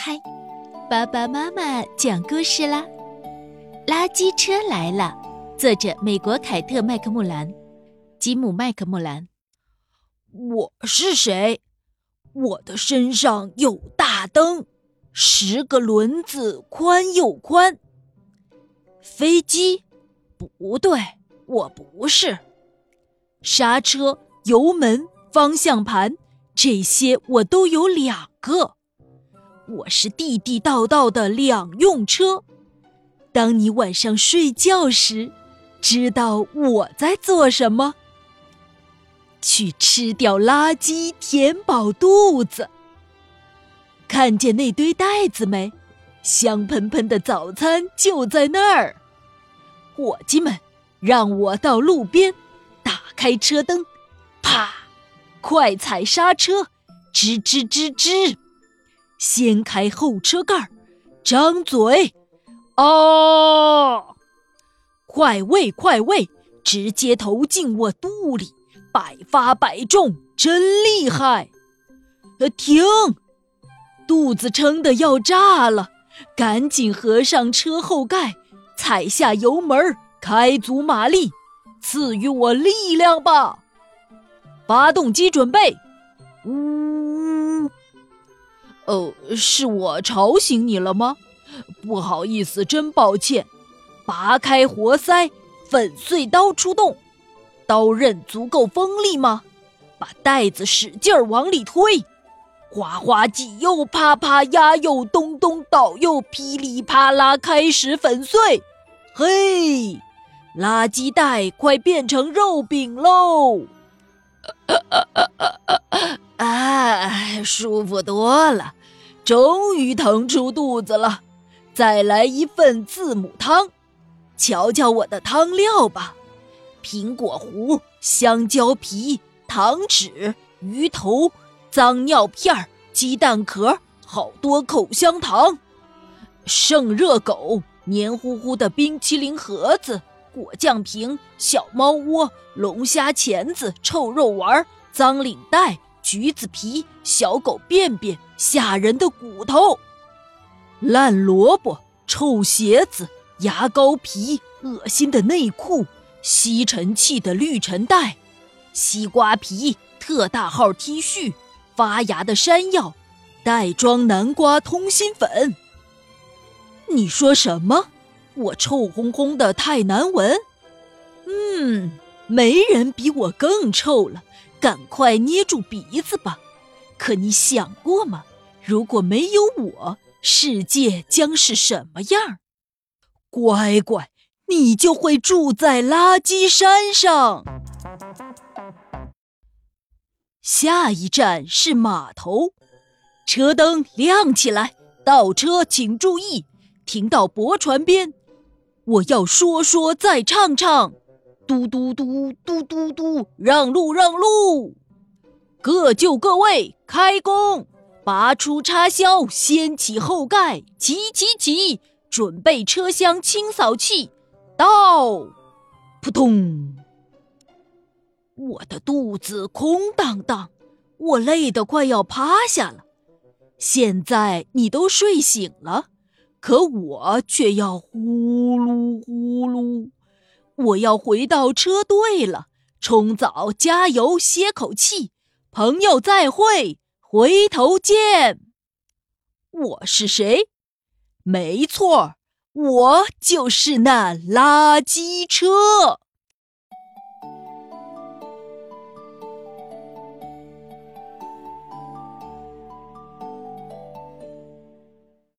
嗨，爸爸妈妈讲故事啦！垃圾车来了，作者美国凯特·麦克穆兰，吉姆·麦克穆兰。我是谁？我的身上有大灯，十个轮子宽又宽。飞机？不对，我不是。刹车、油门、方向盘，这些我都有两个。我是地地道道的两用车。当你晚上睡觉时，知道我在做什么？去吃掉垃圾，填饱肚子。看见那堆袋子没？香喷喷的早餐就在那儿。伙计们，让我到路边，打开车灯，啪，快踩刹车，吱吱吱吱，掀开后车盖，张嘴，哦，快喂快喂，直接投进我肚里。百发百中，真厉害！呃，停！肚子撑得要炸了，赶紧合上车后盖，踩下油门，开足马力，赐予我力量吧！发动机准备，哦，是我吵醒你了吗？不好意思，真抱歉。拔开活塞，粉碎刀出动。刀刃足够锋利吗？把袋子使劲儿往里推，哗哗挤又啪啪压又咚咚倒又噼里啪啦开始粉碎。嘿，垃圾袋快变成肉饼喽！啊，舒服多了，终于腾出肚子了。再来一份字母汤，瞧瞧我的汤料吧。苹果核、香蕉皮、糖纸、鱼头、脏尿片、鸡蛋壳，好多口香糖，剩热狗、黏糊糊的冰淇淋盒子、果酱瓶、小猫窝、龙虾钳子、臭肉丸、脏领带、橘子皮、小狗便便、吓人的骨头、烂萝卜、臭鞋子、牙膏皮、恶心的内裤。吸尘器的滤尘袋，西瓜皮特大号 T 恤，发芽的山药，袋装南瓜通心粉。你说什么？我臭烘烘的太难闻？嗯，没人比我更臭了，赶快捏住鼻子吧。可你想过吗？如果没有我，世界将是什么样？乖乖。你就会住在垃圾山上。下一站是码头，车灯亮起来，倒车请注意，停到驳船边。我要说说再唱唱，嘟嘟嘟嘟嘟嘟，让路让路，各就各位，开工，拔出插销，掀起后盖，起起起，准备车厢清扫器。到，扑通！我的肚子空荡荡，我累得快要趴下了。现在你都睡醒了，可我却要呼噜呼噜。我要回到车队了，冲澡、加油、歇口气。朋友再会，回头见。我是谁？没错。我就是那垃圾车。